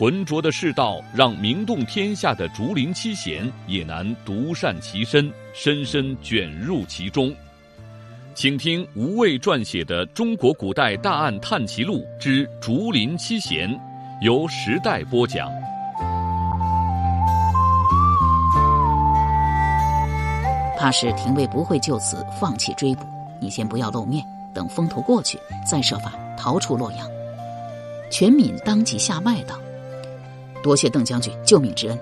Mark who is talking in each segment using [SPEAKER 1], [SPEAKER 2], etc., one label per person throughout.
[SPEAKER 1] 浑浊的世道，让名动天下的竹林七贤也难独善其身，深深卷入其中。请听吴畏撰写的《中国古代大案探奇录之竹林七贤》，由时代播讲。
[SPEAKER 2] 怕是廷尉不会就此放弃追捕，你先不要露面，等风头过去，再设法逃出洛阳。全敏当即下麦道。多谢邓将军救命之恩，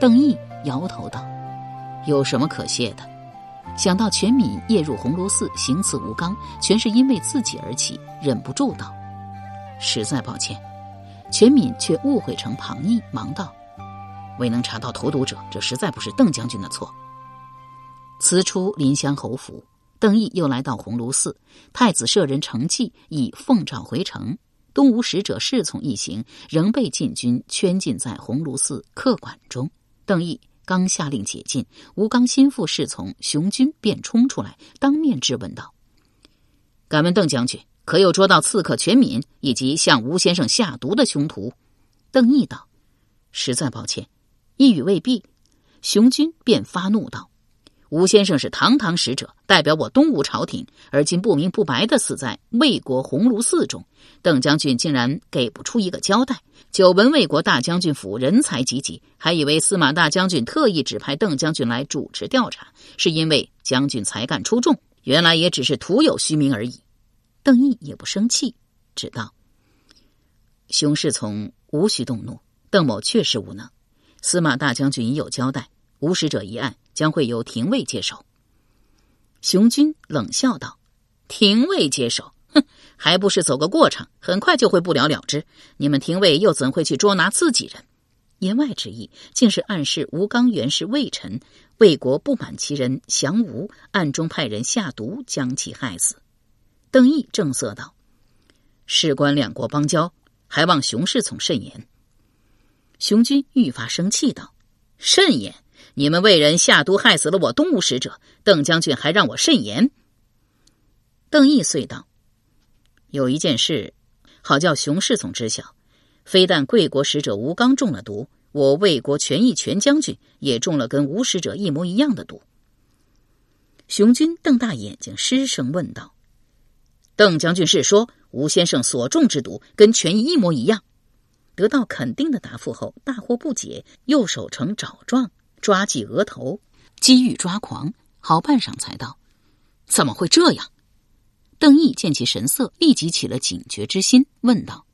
[SPEAKER 2] 邓毅摇头道：“有什么可谢的？想到全敏夜入鸿胪寺行刺吴刚，全是因为自己而起，忍不住道：‘实在抱歉。’全敏却误会成庞毅，忙道：‘未能查到投毒者，这实在不是邓将军的错。’辞出临湘侯府，邓毅又来到鸿胪寺，太子舍人程济已奉诏回城。”东吴使者侍从一行仍被禁军圈禁在鸿胪寺客馆中。邓毅刚下令解禁，吴刚心腹侍从熊军便冲出来，当面质问道：“敢问邓将军，可有捉到刺客全敏以及向吴先生下毒的凶徒？”邓毅道：“实在抱歉，一语未毕。”熊军便发怒道。吴先生是堂堂使者，代表我东吴朝廷，而今不明不白的死在魏国鸿胪寺中，邓将军竟然给不出一个交代。久闻魏国大将军府人才济济，还以为司马大将军特意指派邓将军来主持调查，是因为将军才干出众，原来也只是徒有虚名而已。邓毅也不生气，只道：“熊侍从无需动怒，邓某确实无能，司马大将军已有交代，吴使者一案。”将会由廷尉接手。熊军冷笑道：“廷尉接手，哼，还不是走个过场，很快就会不了了之。你们廷尉又怎会去捉拿自己人？”言外之意，竟是暗示吴刚原是魏臣，魏国不满其人降吴，暗中派人下毒将其害死。邓毅正色道：“事关两国邦交，还望熊侍从慎言。”熊军愈发生气道：“慎言！”你们魏人下毒害死了我东吴使者，邓将军还让我慎言。邓毅遂道：“有一件事，好叫熊侍从知晓。非但贵国使者吴刚中了毒，我魏国权义全将军也中了跟吴使者一模一样的毒。”熊军瞪大眼睛，失声问道：“邓将军是说吴先生所中之毒跟权义一模一样？”得到肯定的答复后，大惑不解，右手呈爪状。抓起额头，机遇抓狂，好半晌才道：“怎么会这样？”邓毅见其神色，立即起了警觉之心，问道：“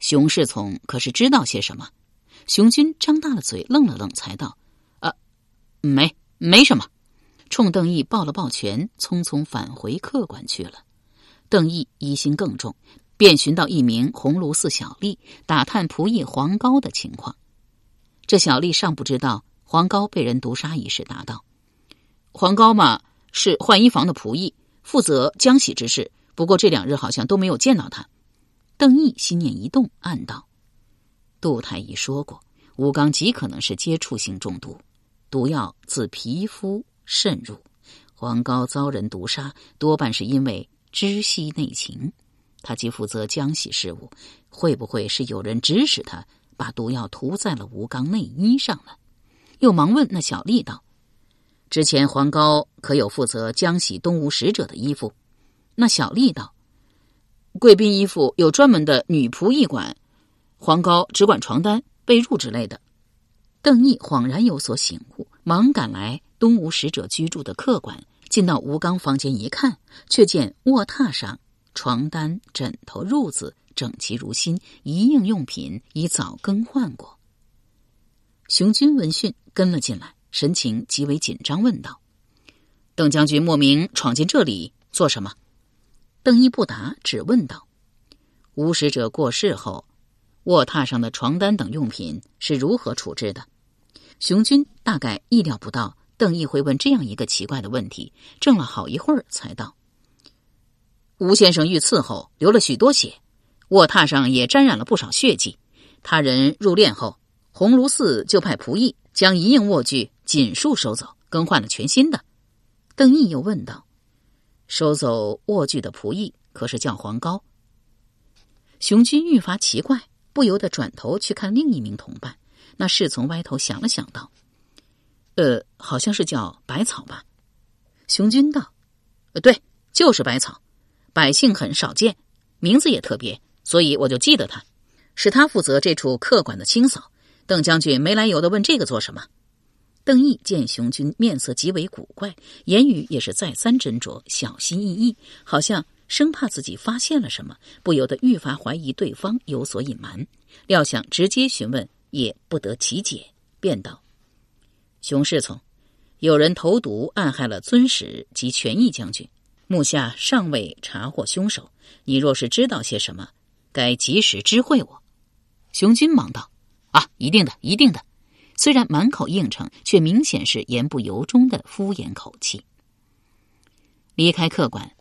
[SPEAKER 2] 熊侍从可是知道些什么？”熊军张大了嘴，愣了愣，才道：“啊，没，没什么。”冲邓毅抱了抱拳，匆匆返回客馆去了。邓毅疑心更重，便寻到一名鸿胪寺小吏，打探仆役黄高的情况。这小吏尚不知道。黄高被人毒杀一事，答道：“黄高嘛，是浣衣房的仆役，负责浆洗之事。不过这两日好像都没有见到他。”邓毅心念一动，暗道：“杜太医说过，吴刚极可能是接触性中毒，毒药自皮肤渗入。黄高遭人毒杀，多半是因为知悉内情。他既负责浆洗事务，会不会是有人指使他把毒药涂在了吴刚内衣上呢？”又忙问那小吏道：“之前黄高可有负责浆洗东吴使者的衣服？”那小吏道：“贵宾衣服有专门的女仆役管，黄高只管床单、被褥之类的。”邓毅恍然有所醒悟，忙赶来东吴使者居住的客馆，进到吴刚房间一看，却见卧榻上床单、枕头、褥子整齐如新，一应用品已早更换过。熊军闻讯。跟了进来，神情极为紧张，问道：“邓将军莫名闯进这里做什么？”邓毅不答，只问道：“吴使者过世后，卧榻上的床单等用品是如何处置的？”熊军大概意料不到邓毅会问这样一个奇怪的问题，怔了好一会儿，才道：“吴先生遇刺后流了许多血，卧榻上也沾染了不少血迹。他人入殓后，鸿胪寺就派仆役将一应卧具尽数收走，更换了全新的。”邓毅又问道：“收走卧具的仆役可是叫黄高？”熊军愈发奇怪，不由得转头去看另一名同伴。那侍从歪头想了想，道。呃，好像是叫百草吧？熊军道：“呃，对，就是百草。百姓很少见，名字也特别，所以我就记得他，是他负责这处客馆的清扫。邓将军没来由的问这个做什么？”邓毅见熊军面色极为古怪，言语也是再三斟酌，小心翼翼，好像生怕自己发现了什么，不由得愈发怀疑对方有所隐瞒。料想直接询问也不得其解，便道。熊侍从，有人投毒暗害了尊使及权义将军，目下尚未查获凶手。你若是知道些什么，该及时知会我。熊军忙道：“啊，一定的，一定的。”虽然满口应承，却明显是言不由衷的敷衍口气。离开客馆，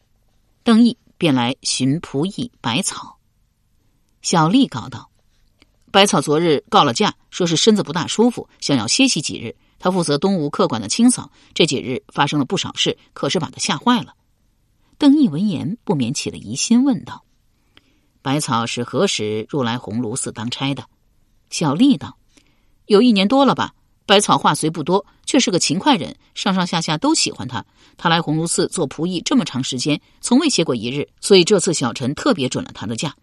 [SPEAKER 2] 邓毅便来寻仆役百草。小丽告道：“百草昨日告了假，说是身子不大舒服，想要歇息几日。”他负责东吴客馆的清扫，这几日发生了不少事，可是把他吓坏了。邓毅闻言不免起了疑心，问道：“百草是何时入来鸿胪寺当差的？”小丽道：“有一年多了吧。百草话虽不多，却是个勤快人，上上下下都喜欢他。他来鸿胪寺做仆役这么长时间，从未歇过一日，所以这次小陈特别准了他的假。”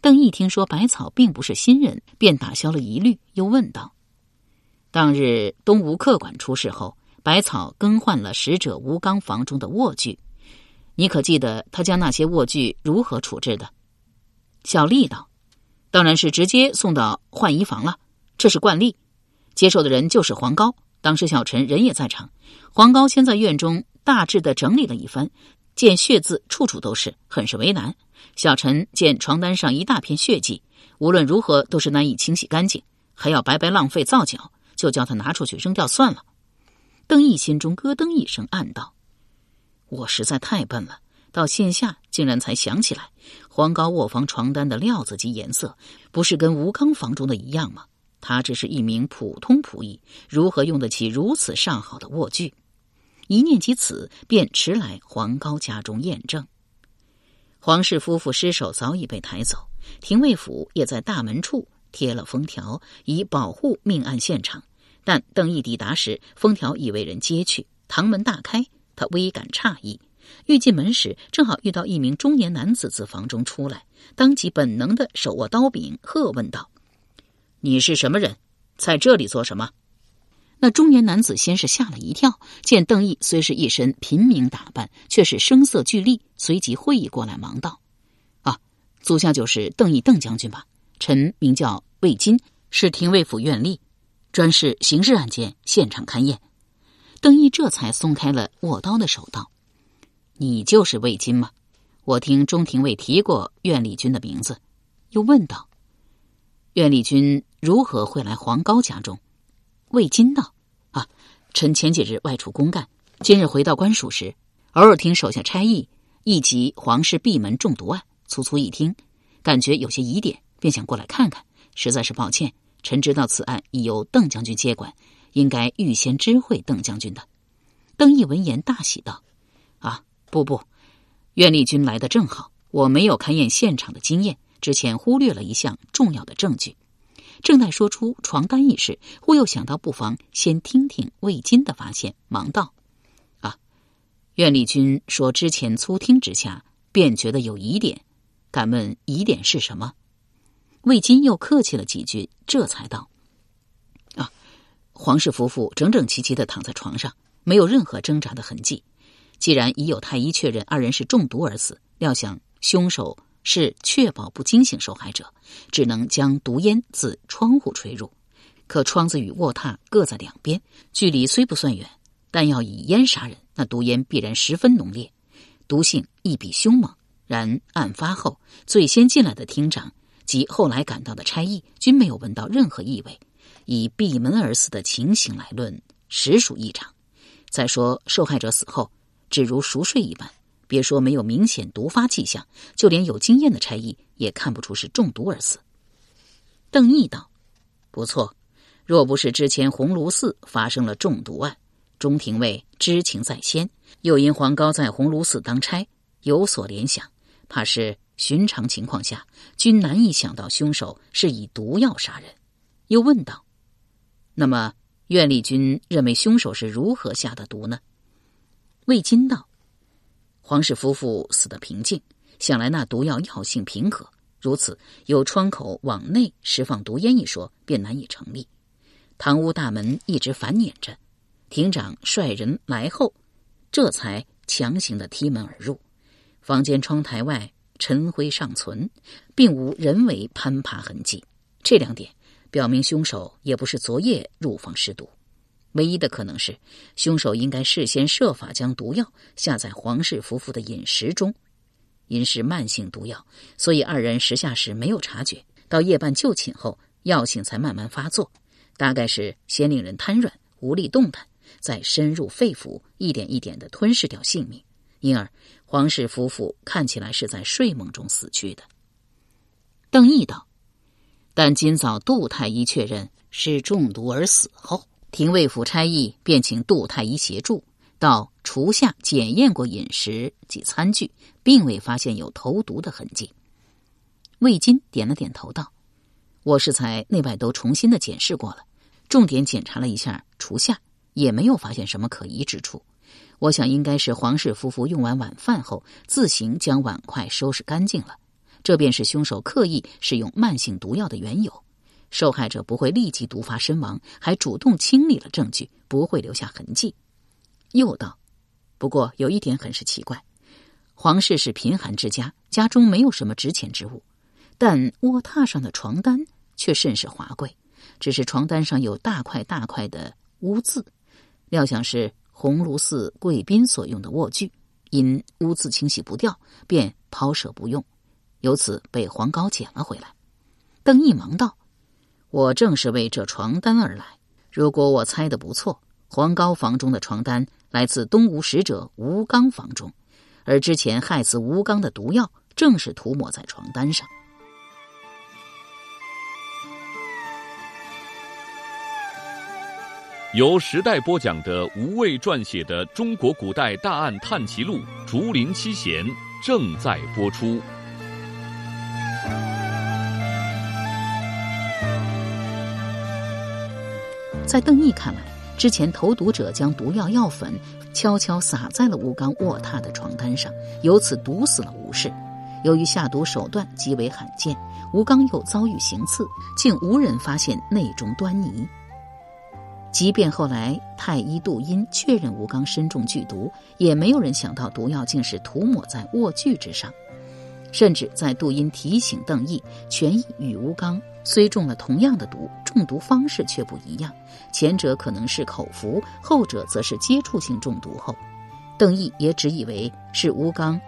[SPEAKER 2] 邓毅听说百草并不是新人，便打消了疑虑，又问道。当日东吴客馆出事后，百草更换了使者吴刚房中的卧具，你可记得他将那些卧具如何处置的？小丽道：“当然是直接送到换衣房了，这是惯例。接受的人就是黄高，当时小陈人也在场。黄高先在院中大致的整理了一番，见血渍处处都是，很是为难。小陈见床单上一大片血迹，无论如何都是难以清洗干净，还要白白浪费皂角。”就叫他拿出去扔掉算了。邓毅心中咯噔一声，暗道：“我实在太笨了，到线下竟然才想起来，黄高卧房床单的料子及颜色，不是跟吴刚房中的一样吗？他只是一名普通仆役，如何用得起如此上好的卧具？一念及此，便迟来黄高家中验证。黄氏夫妇尸首早已被抬走，廷尉府也在大门处贴了封条，以保护命案现场。但邓毅抵达时，封条已为人揭去，堂门大开，他微感诧异。欲进门时，正好遇到一名中年男子自房中出来，当即本能的手握刀柄，喝问道：“你是什么人？在这里做什么？”那中年男子先是吓了一跳，见邓毅虽是一身平民打扮，却是声色俱厉，随即会意过来，忙道：“啊，足下就是邓毅邓将军吧？臣名叫魏金，是廷尉府院吏。”专事刑事案件，现场勘验。邓毅这才松开了握刀的手，道：“你就是魏金吗？我听中廷尉提过苑丽君的名字。”又问道：“苑丽君如何会来黄高家中？”魏金道：“啊，臣前几日外出公干，今日回到官署时，偶尔听手下差役一及皇室闭门中毒案，粗粗一听，感觉有些疑点，便想过来看看。实在是抱歉。”臣知道此案已由邓将军接管，应该预先知会邓将军的。邓毅闻言大喜道：“啊，不不，苑丽君来的正好，我没有勘验现场的经验，之前忽略了一项重要的证据。”正待说出床单一事，忽又想到不妨先听听魏金的发现，忙道：“啊，苑丽君说之前粗听之下，便觉得有疑点，敢问疑点是什么？”魏金又客气了几句，这才道：“啊，皇室夫妇整整齐齐的躺在床上，没有任何挣扎的痕迹。既然已有太医确认二人是中毒而死，料想凶手是确保不惊醒受害者，只能将毒烟自窗户吹入。可窗子与卧榻各在两边，距离虽不算远，但要以烟杀人，那毒烟必然十分浓烈，毒性亦比凶猛。然案发后，最先进来的厅长。”及后来赶到的差役均没有闻到任何异味，以闭门而死的情形来论，实属异常。再说，受害者死后只如熟睡一般，别说没有明显毒发迹象，就连有经验的差役也看不出是中毒而死。邓毅道：“不错，若不是之前鸿胪寺发生了中毒案，中廷尉知情在先，又因黄高在鸿胪寺当差，有所联想，怕是寻常情况下均难以想到凶手是以毒药杀人。”又问道：“那么？”苑丽君认为凶手是如何下的毒呢？魏金道：“黄氏夫妇死得平静，想来那毒药药性平和，如此有窗口往内释放毒烟一说便难以成立。堂屋大门一直反撵着，庭长率人来后，这才强行的踢门而入。房间窗台外尘灰尚存，并无人为攀爬痕迹。这两点。”表明凶手也不是昨夜入房施毒，唯一的可能是凶手应该事先设法将毒药下在皇室夫妇的饮食中。因是慢性毒药，所以二人食下时没有察觉，到夜半就寝后，药性才慢慢发作。大概是先令人瘫软无力动弹，再深入肺腑，一点一点的吞噬掉性命。因而皇室夫妇看起来是在睡梦中死去的。邓毅道。但今早杜太医确认是中毒而死后，廷尉府差役便请杜太医协助到厨下检验过饮食及餐具，并未发现有投毒的痕迹。魏金点了点头道：“我是才内外都重新的检视过了，重点检查了一下厨下，也没有发现什么可疑之处。我想应该是皇室夫妇用完晚饭后，自行将碗筷收拾干净了。”这便是凶手刻意使用慢性毒药的缘由。受害者不会立即毒发身亡，还主动清理了证据，不会留下痕迹。又道：“不过有一点很是奇怪，皇室是贫寒之家，家中没有什么值钱之物，但卧榻上的床单却甚是华贵。只是床单上有大块大块的污渍，料想是鸿胪寺贵宾所用的卧具，因污渍清洗不掉，便抛舍不用。”由此被黄高捡了回来。邓毅忙道：“我正是为这床单而来。如果我猜的不错，黄高房中的床单来自东吴使者吴刚房中，而之前害死吴刚的毒药正是涂抹在床单上。”
[SPEAKER 1] 由时代播讲的吴畏撰写的《中国古代大案探奇录·竹林七贤》正在播出。
[SPEAKER 2] 在邓毅看来，之前投毒者将毒药药粉悄悄撒在了吴刚卧榻的床单上，由此毒死了吴氏。由于下毒手段极为罕见，吴刚又遭遇行刺，竟无人发现内中端倪。即便后来太医杜音确认吴刚身中剧毒，也没有人想到毒药竟是涂抹在卧具之上。甚至在杜音提醒邓毅，权益与吴刚虽中了同样的毒，中毒方式却不一样。前者可能是口服，后者则是接触性中毒后，邓毅也只以为是吴刚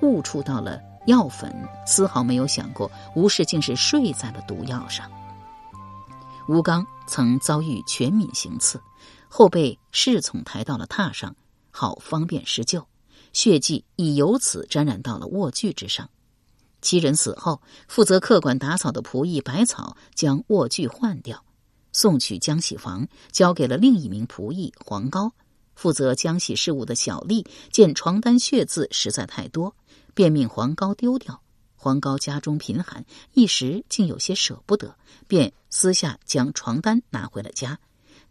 [SPEAKER 2] 误触到了药粉，丝毫没有想过吴氏竟是睡在了毒药上。吴刚曾遭遇全敏行刺，后被侍从抬到了榻上，好方便施救，血迹已由此沾染到了卧具之上。七人死后，负责客馆打扫的仆役百草将卧具换掉，送去浆洗房，交给了另一名仆役黄高。负责浆洗事务的小丽见床单血渍实在太多，便命黄高丢掉。黄高家中贫寒，一时竟有些舍不得，便私下将床单拿回了家。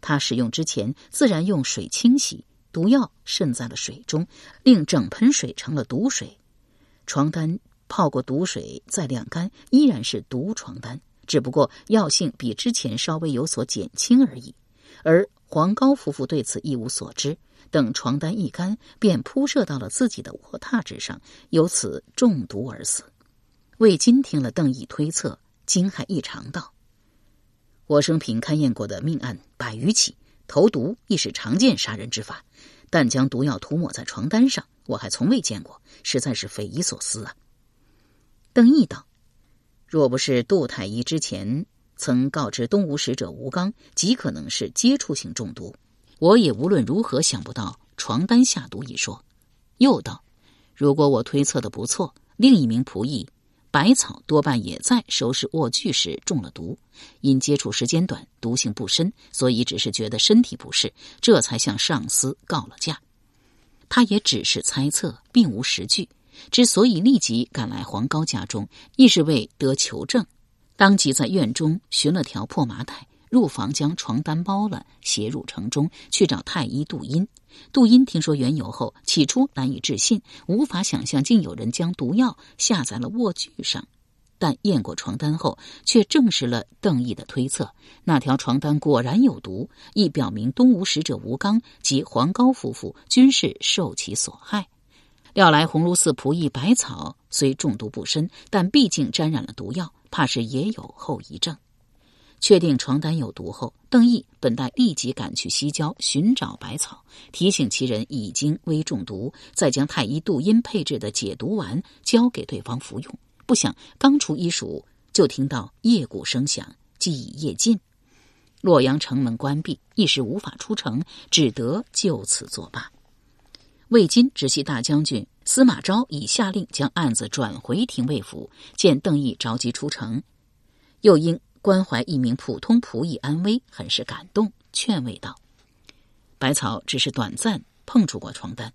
[SPEAKER 2] 他使用之前，自然用水清洗，毒药渗在了水中，令整盆水成了毒水。床单。泡过毒水再晾干，依然是毒床单，只不过药性比之前稍微有所减轻而已。而黄高夫妇对此一无所知，等床单一干，便铺设到了自己的卧榻之上，由此中毒而死。魏金听了邓毅推测，惊骇异常，道：“我生平勘验过的命案百余起，投毒亦是常见杀人之法，但将毒药涂抹在床单上，我还从未见过，实在是匪夷所思啊。”邓毅道：“若不是杜太医之前曾告知东吴使者吴刚，极可能是接触性中毒。我也无论如何想不到床单下毒一说。又道：“如果我推测的不错，另一名仆役百草多半也在收拾卧具时中了毒，因接触时间短，毒性不深，所以只是觉得身体不适，这才向上司告了假。他也只是猜测，并无实据。之所以立即赶来黄高家中，亦是为得求证。当即在院中寻了条破麻袋。”入房将床单包了，携入城中去找太医杜阴。杜阴听说缘由后，起初难以置信，无法想象竟有人将毒药下在了卧具上。但验过床单后，却证实了邓毅的推测：那条床单果然有毒，亦表明东吴使者吴刚及黄高夫妇均是受其所害。料来鸿胪寺仆役百草虽中毒不深，但毕竟沾染了毒药，怕是也有后遗症。确定床单有毒后，邓毅本待立即赶去西郊寻找百草，提醒其人已经危中毒，再将太医杜音配制的解毒丸交给对方服用。不想刚出医署，就听到夜鼓声响，即已夜尽。洛阳城门关闭，一时无法出城，只得就此作罢。魏金直系大将军司马昭已下令将案子转回廷尉府，见邓毅着急出城，又因。关怀一名普通仆役安危，很是感动，劝慰道：“百草只是短暂碰触过床单，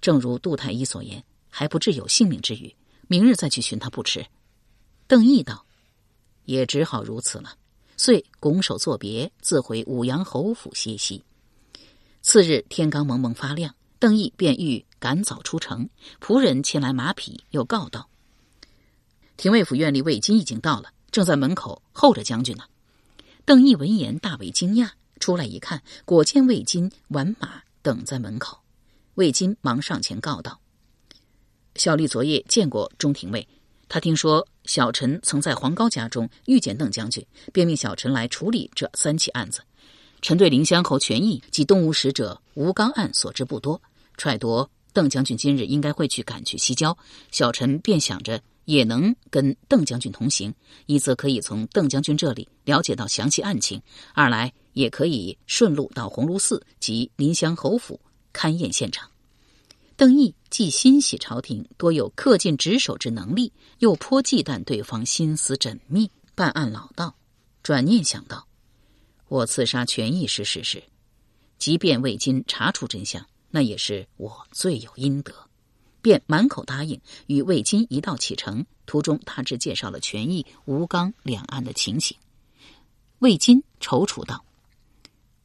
[SPEAKER 2] 正如杜太医所言，还不至有性命之虞。明日再去寻他不迟。”邓毅道：“也只好如此了。”遂拱手作别，自回武阳侯府歇息。次日天刚蒙蒙发亮，邓毅便欲赶早出城，仆人牵来马匹，又告道：“廷尉府院里魏金已经到了。”正在门口候着将军呢。邓毅闻言大为惊讶，出来一看，果见魏金挽马等在门口。魏金忙上前告道：“小吏昨夜见过中廷尉，他听说小臣曾在黄高家中遇见邓将军，便命小臣来处理这三起案子。臣对临湘侯权益及东吴使者吴刚案所知不多，揣度邓将军今日应该会去赶去西郊，小臣便想着。”也能跟邓将军同行，一则可以从邓将军这里了解到详细案情；二来也可以顺路到鸿胪寺及临湘侯府勘验现场。邓毅既欣喜朝廷多有恪尽职守之能力，又颇忌惮对方心思缜密、办案老道。转念想到，我刺杀权义是事实，即便未经查出真相，那也是我罪有应得。便满口答应，与魏金一道启程。途中，他只介绍了权益、吴刚两岸的情形。魏金踌躇道：“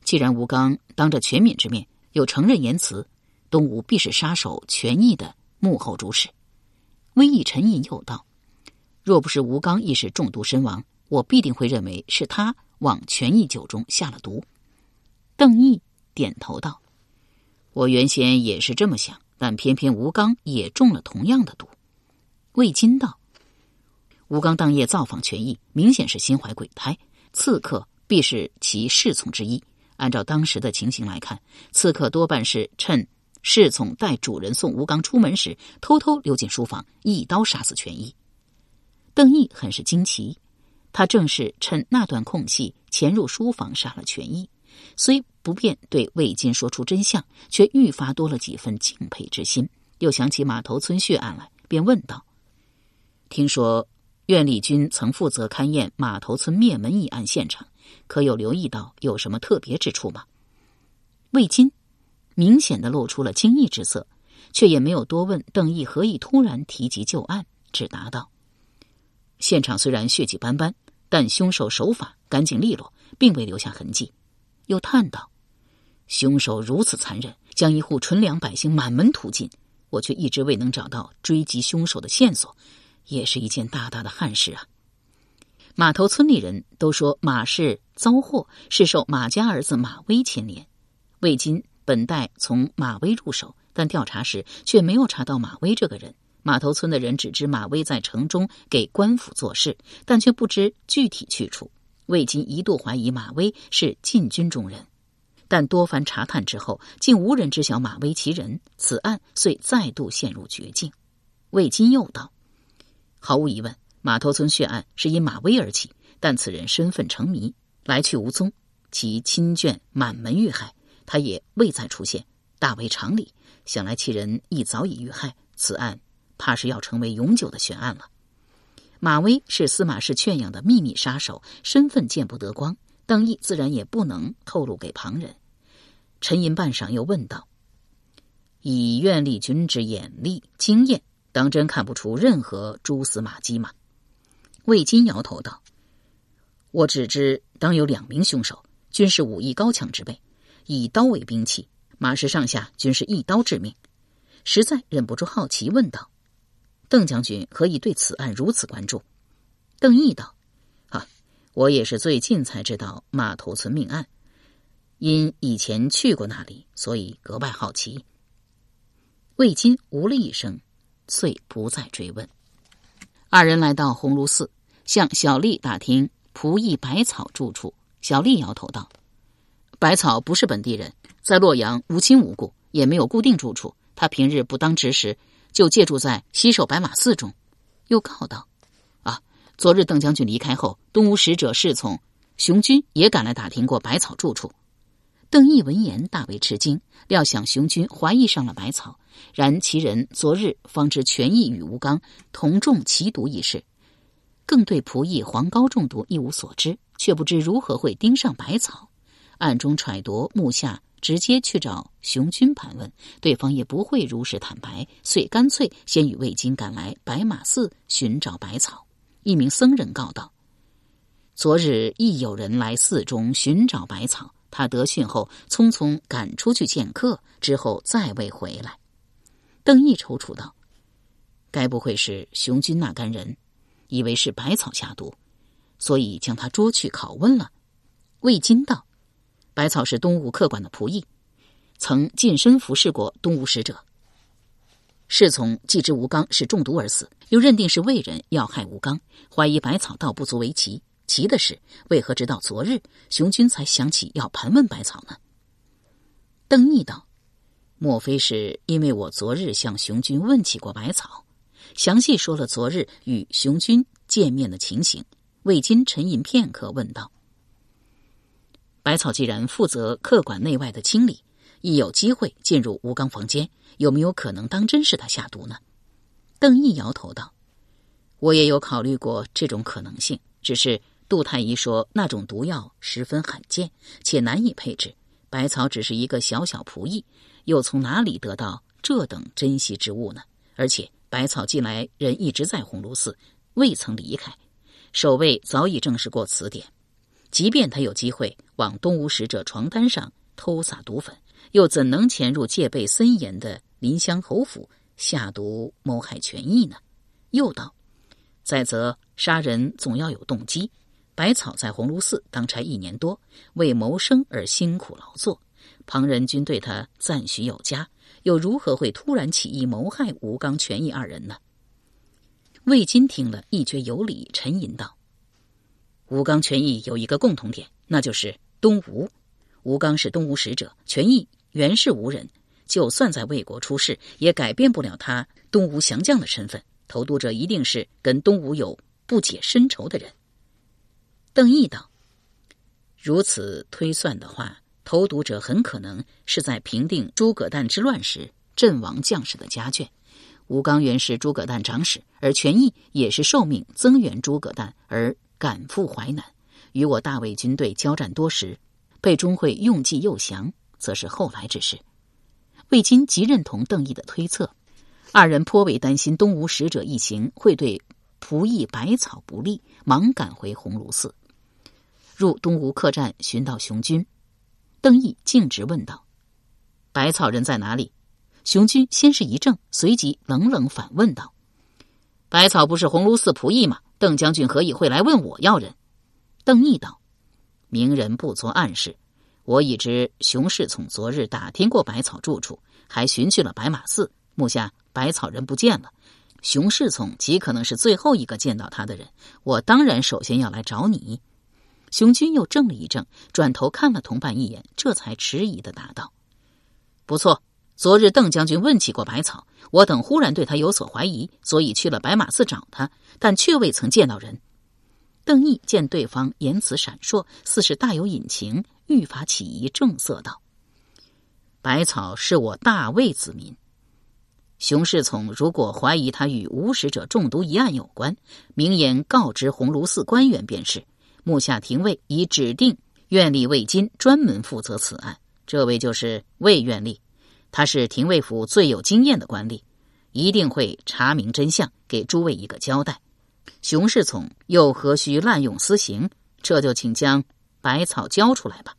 [SPEAKER 2] 既然吴刚当着全敏之面又承认言辞，东吴必是杀手权益的幕后主使。”魏毅沉吟又道：“若不是吴刚亦是中毒身亡，我必定会认为是他往权益酒中下了毒。”邓毅点头道：“我原先也是这么想。”但偏偏吴刚也中了同样的毒。魏金道：“吴刚当夜造访权益，明显是心怀鬼胎。刺客必是其侍从之一。按照当时的情形来看，刺客多半是趁侍从带主人送吴刚出门时，偷偷溜进书房，一刀杀死权益。”邓毅很是惊奇，他正是趁那段空隙潜入书房杀了权益。虽不便对魏金说出真相，却愈发多了几分敬佩之心。又想起马头村血案来，便问道：“听说苑丽君曾负责勘验马头村灭门一案现场，可有留意到有什么特别之处吗？”魏金明显的露出了惊异之色，却也没有多问邓毅何以突然提及旧案，只答道：“现场虽然血迹斑斑，但凶手手法干净利落，并未留下痕迹。”又叹道：“凶手如此残忍，将一户纯良百姓满门屠尽，我却一直未能找到追击凶手的线索，也是一件大大的憾事啊。”马头村里人都说马氏遭祸是受马家儿子马威牵连。魏金本待从马威入手，但调查时却没有查到马威这个人。马头村的人只知马威在城中给官府做事，但却不知具体去处。魏金一度怀疑马威是禁军中人，但多番查探之后，竟无人知晓马威其人，此案遂再度陷入绝境。魏金又道：“毫无疑问，马头村血案是因马威而起，但此人身份成谜，来去无踪，其亲眷满门遇害，他也未再出现，大为常理。想来其人亦早已遇害，此案怕是要成为永久的悬案了。马威是司马氏圈养的秘密杀手，身份见不得光，邓毅自然也不能透露给旁人。沉吟半晌，又问道：“以苑丽君之眼力经验，当真看不出任何蛛丝马迹吗？”魏金摇头道：“我只知当有两名凶手，均是武艺高强之辈，以刀为兵器，马氏上下均是一刀致命。实在忍不住好奇，问道：‘邓将军何以对此案如此关注？’邓毅道：‘啊，我也是最近才知道马头村命案。’”因以前去过那里，所以格外好奇。魏金呜了一声，遂不再追问。二人来到鸿胪寺，向小丽打听仆役百草住处。小丽摇头道：“百草不是本地人，在洛阳无亲无故，也没有固定住处。他平日不当值时，就借住在西首白马寺中。”又告道：“啊，昨日邓将军离开后，东吴使者侍从熊军也赶来打听过百草住处。”邓毅闻言大为吃惊，料想熊军怀疑上了百草，然其人昨日方知权义与吴刚同中奇毒一事，更对仆役黄高中毒一无所知，却不知如何会盯上百草，暗中揣度目下直接去找熊军盘问，对方也不会如实坦白，遂干脆先与魏金赶来白马寺寻找百草。一名僧人告道：“昨日亦有人来寺中寻找百草。”他得讯后，匆匆赶出去见客，之后再未回来。邓毅踌躇道：“该不会是熊军那干人，以为是百草下毒，所以将他捉去拷问了？”魏金道：“百草是东吴客馆的仆役，曾近身服侍过东吴使者。侍从既知吴刚是中毒而死，又认定是魏人要害吴刚，怀疑百草倒不足为奇。”奇的是，为何直到昨日，熊军才想起要盘问百草呢？邓毅道：“莫非是因为我昨日向熊军问起过百草，详细说了昨日与熊军见面的情形？”魏金沉吟片刻，问道：“百草既然负责客馆内外的清理，亦有机会进入吴刚房间，有没有可能当真是他下毒呢？”邓毅摇头道：“我也有考虑过这种可能性，只是。”杜太医说，那种毒药十分罕见，且难以配置。百草只是一个小小仆役，又从哪里得到这等珍稀之物呢？而且百草近来人一直在鸿胪寺，未曾离开。守卫早已证实过此点。即便他有机会往东吴使者床单上偷撒毒粉，又怎能潜入戒备森严的临湘侯府下毒谋害权益呢？又道：再则杀人总要有动机。百草在鸿胪寺当差一年多，为谋生而辛苦劳作，旁人均对他赞许有加，又如何会突然起意谋害吴刚、权益二人呢？魏金听了一觉有理，沉吟道：“吴刚、权益有一个共同点，那就是东吴。吴刚是东吴使者，权益原是吴人，就算在魏国出事，也改变不了他东吴降将的身份。投毒者一定是跟东吴有不解深仇的人。”邓毅道：“如此推算的话，投毒者很可能是在平定诸葛诞之乱时阵亡将士的家眷。吴刚原是诸葛诞长史，而权益也是受命增援诸葛诞而赶赴淮南，与我大魏军队交战多时，被钟会用计诱降，则是后来之事。”魏金极认同邓毅的推测，二人颇为担心东吴使者一行会对仆役百草不利，忙赶回鸿胪寺。入东吴客栈，寻到熊军，邓毅径直问道：“百草人在哪里？”熊军先是一怔，随即冷冷反问道：“百草不是鸿胪寺仆役吗？邓将军何以会来问我要人？”邓毅道：“明人不做暗事，我已知熊侍从昨日打听过百草住处，还寻去了白马寺。目下百草人不见了，熊侍从极可能是最后一个见到他的人。我当然首先要来找你。”熊军又怔了一怔，转头看了同伴一眼，这才迟疑的答道：“不错，昨日邓将军问起过百草，我等忽然对他有所怀疑，所以去了白马寺找他，但却未曾见到人。”邓毅见对方言辞闪烁，似是大有隐情，愈发起疑，正色道：“百草是我大魏子民。熊世从如果怀疑他与无使者中毒一案有关，明言告知鸿胪寺官员便是。目下廷尉已指定院吏魏金专门负责此案，这位就是魏院吏，他是廷尉府最有经验的官吏，一定会查明真相，给诸位一个交代。熊世从又何须滥用私刑？这就请将百草交出来吧。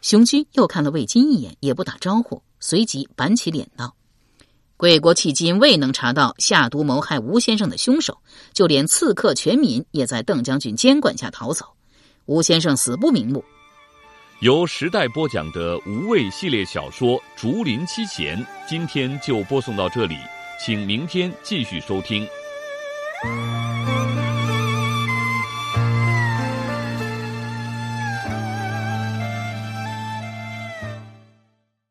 [SPEAKER 2] 熊军又看了魏金一眼，也不打招呼，随即板起脸道。魏国迄今未能查到下毒谋害吴先生的凶手，就连刺客全敏也在邓将军监管下逃走。吴先生死不瞑目。
[SPEAKER 1] 由时代播讲的吴畏系列小说《竹林七贤》，今天就播送到这里，请明天继续收听。